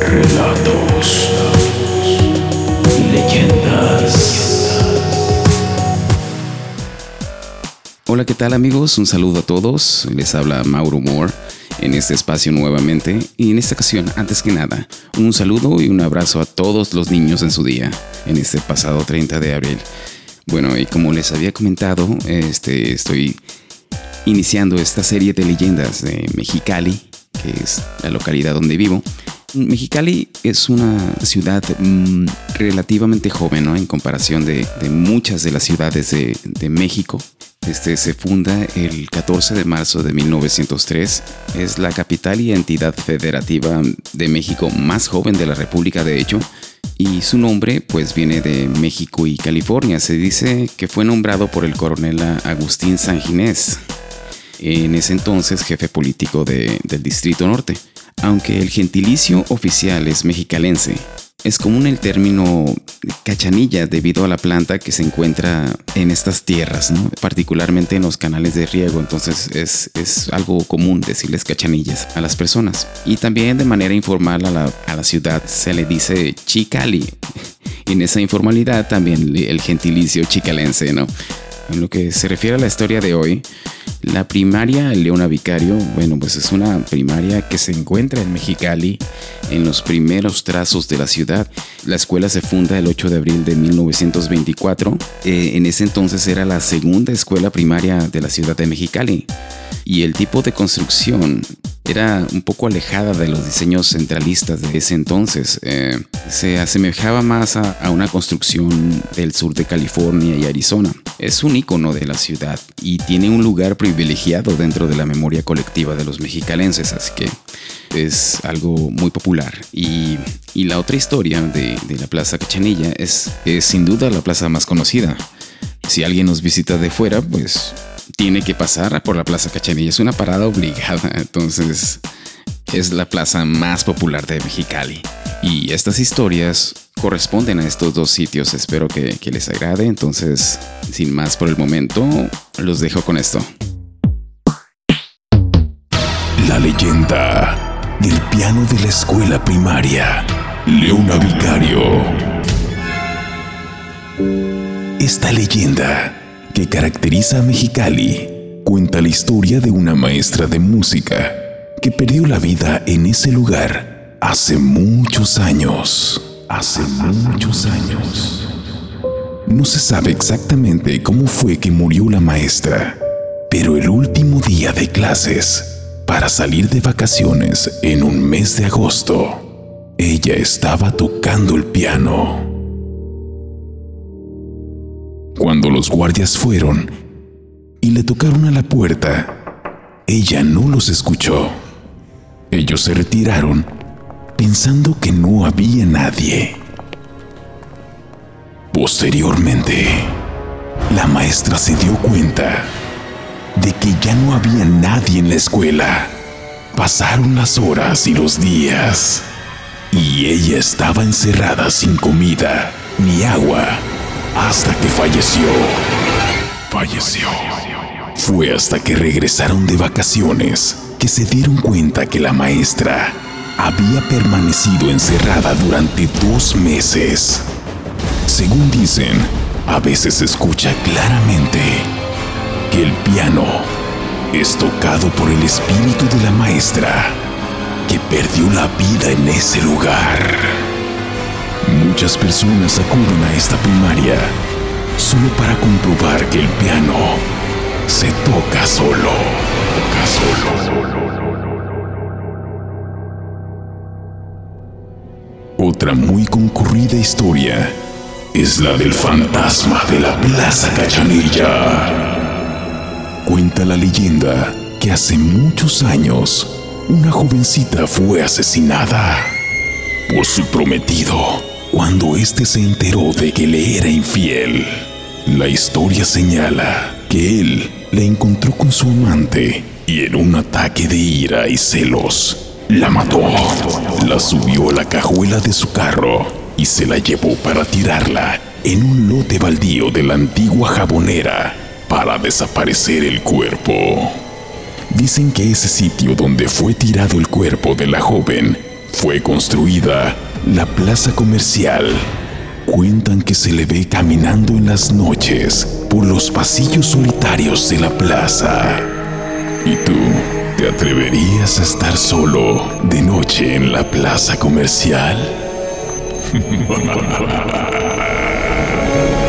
Relatos leyendas. Hola, ¿qué tal amigos? Un saludo a todos. Les habla Mauro Moore en este espacio nuevamente y en esta ocasión, antes que nada, un saludo y un abrazo a todos los niños en su día, en este pasado 30 de abril. Bueno, y como les había comentado, este, estoy iniciando esta serie de leyendas de Mexicali, que es la localidad donde vivo. Mexicali es una ciudad mm, relativamente joven, ¿no? En comparación de, muchas de las ciudades de, de México. Este se funda el 14 de marzo de 1903. Es la capital y entidad federativa de México más joven de la República, de hecho. Y su nombre pues viene de México y California. Se dice que fue nombrado por el coronel Agustín Sanginés, en ese entonces jefe político de- del Distrito Norte. Aunque el gentilicio oficial es mexicalense, es común el término cachanilla debido a la planta que se encuentra en estas tierras, particularmente en los canales de riego. Entonces es, es algo común decirles cachanillas a las personas. Y también de manera informal a la, a la ciudad se le dice chicali. En esa informalidad también el gentilicio chicalense, ¿no? En lo que se refiere a la historia de hoy, la primaria Leona Vicario, bueno, pues es una primaria que se encuentra en Mexicali, en los primeros trazos de la ciudad. La escuela se funda el 8 de abril de 1924. Eh, en ese entonces era la segunda escuela primaria de la ciudad de Mexicali. Y el tipo de construcción era un poco alejada de los diseños centralistas de ese entonces. Eh, se asemejaba más a, a una construcción del sur de California y Arizona. Es un icono de la ciudad y tiene un lugar privilegiado dentro de la memoria colectiva de los mexicalenses, así que es algo muy popular. Y, y la otra historia de, de la Plaza Cachanilla es, es sin duda la plaza más conocida. Si alguien nos visita de fuera, pues tiene que pasar por la Plaza Cachanilla. Es una parada obligada, entonces es la plaza más popular de Mexicali. Y estas historias corresponden a estos dos sitios. Espero que, les agrade. Entonces, sin más por el momento, los dejo con esto. La leyenda del piano de la escuela primaria. Leona Vicario. Esta leyenda, que caracteriza a Mexicali, cuenta la historia de una maestra de música que perdió la vida en ese lugar hace muchos años. Hace muchos años. No se sabe exactamente cómo fue que murió la maestra, pero el último día de clases, para salir de vacaciones en un mes de agosto, ella estaba tocando el piano. Cuando los guardias fueron y le tocaron a la puerta, ella no los escuchó. Ellos se retiraron pensando que no había nadie. Posteriormente, la maestra se dio cuenta de que ya no había nadie en la escuela. Pasaron las horas y los días y ella estaba encerrada sin comida ni agua hasta que falleció. Falleció. Fue hasta que regresaron de vacaciones que se dieron cuenta que la maestra había permanecido encerrada durante dos meses. Según dicen, a veces se escucha claramente que el piano es tocado por el espíritu de la maestra que perdió la vida en ese lugar. Muchas personas acuden a esta primaria solo para comprobar que el piano se toca solo. Toca solo. Otra muy concurrida historia es la del fantasma de la Plaza Cachanilla. Cuenta la leyenda que hace muchos años una jovencita fue asesinada por su prometido cuando éste se enteró de que le era infiel. La historia señala que él la encontró con su amante y en un ataque de ira y celos la mató. La subió a la cajuela de su carro y se la llevó para tirarla en un lote baldío de la antigua jabonera para desaparecer el cuerpo. Dicen que ese sitio donde fue tirado el cuerpo de la joven fue construida la plaza comercial. Cuentan que se le ve caminando en las noches por los pasillos solitarios de la plaza. ¿Y tú te atreverías a estar solo de noche en la plaza comercial?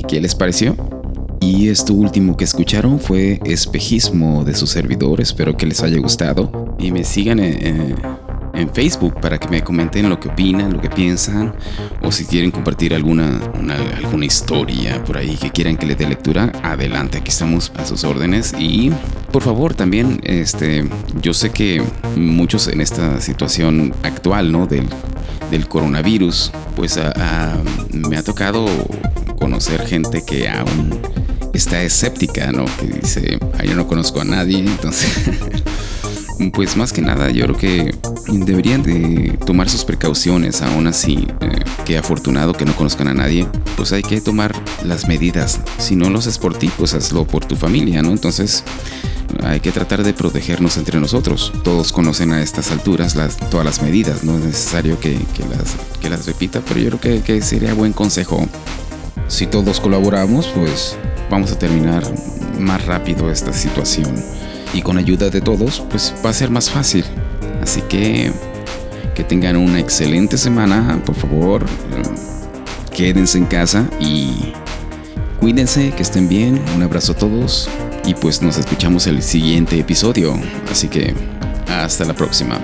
¿y qué les pareció? Y esto último que escucharon fue Espejismo de su servidor. Espero que les haya gustado. Y me sigan en, Facebook para que me comenten lo que opinan, lo que piensan. O si quieren compartir alguna, una- alguna historia por ahí que quieran que le dé lectura, adelante. Aquí estamos a sus órdenes. Y por favor, también, este, yo sé que muchos en esta situación actual, ¿no? Del, del coronavirus, pues me ha tocado conocer gente que aún está escéptica, ¿no? Que dice, ah, yo no conozco a nadie, entonces... pues más que nada yo creo que deberían de tomar sus precauciones aún así eh, que afortunado que no conozcan a nadie pues hay que tomar las medidas si no lo haces por ti pues hazlo por tu familia no entonces hay que tratar de protegernos entre nosotros. Todos conocen a estas alturas las, todas las medidas, no es necesario que, las, que las repita, pero yo creo que, que sería buen consejo. Si todos colaboramos, pues vamos a terminar más rápido esta situación. Y con ayuda de todos, pues va a ser más fácil. Así que que tengan una excelente semana, por favor. Quédense en casa y cuídense, que estén bien. Un abrazo a todos y pues nos escuchamos el siguiente episodio. Así que hasta la próxima.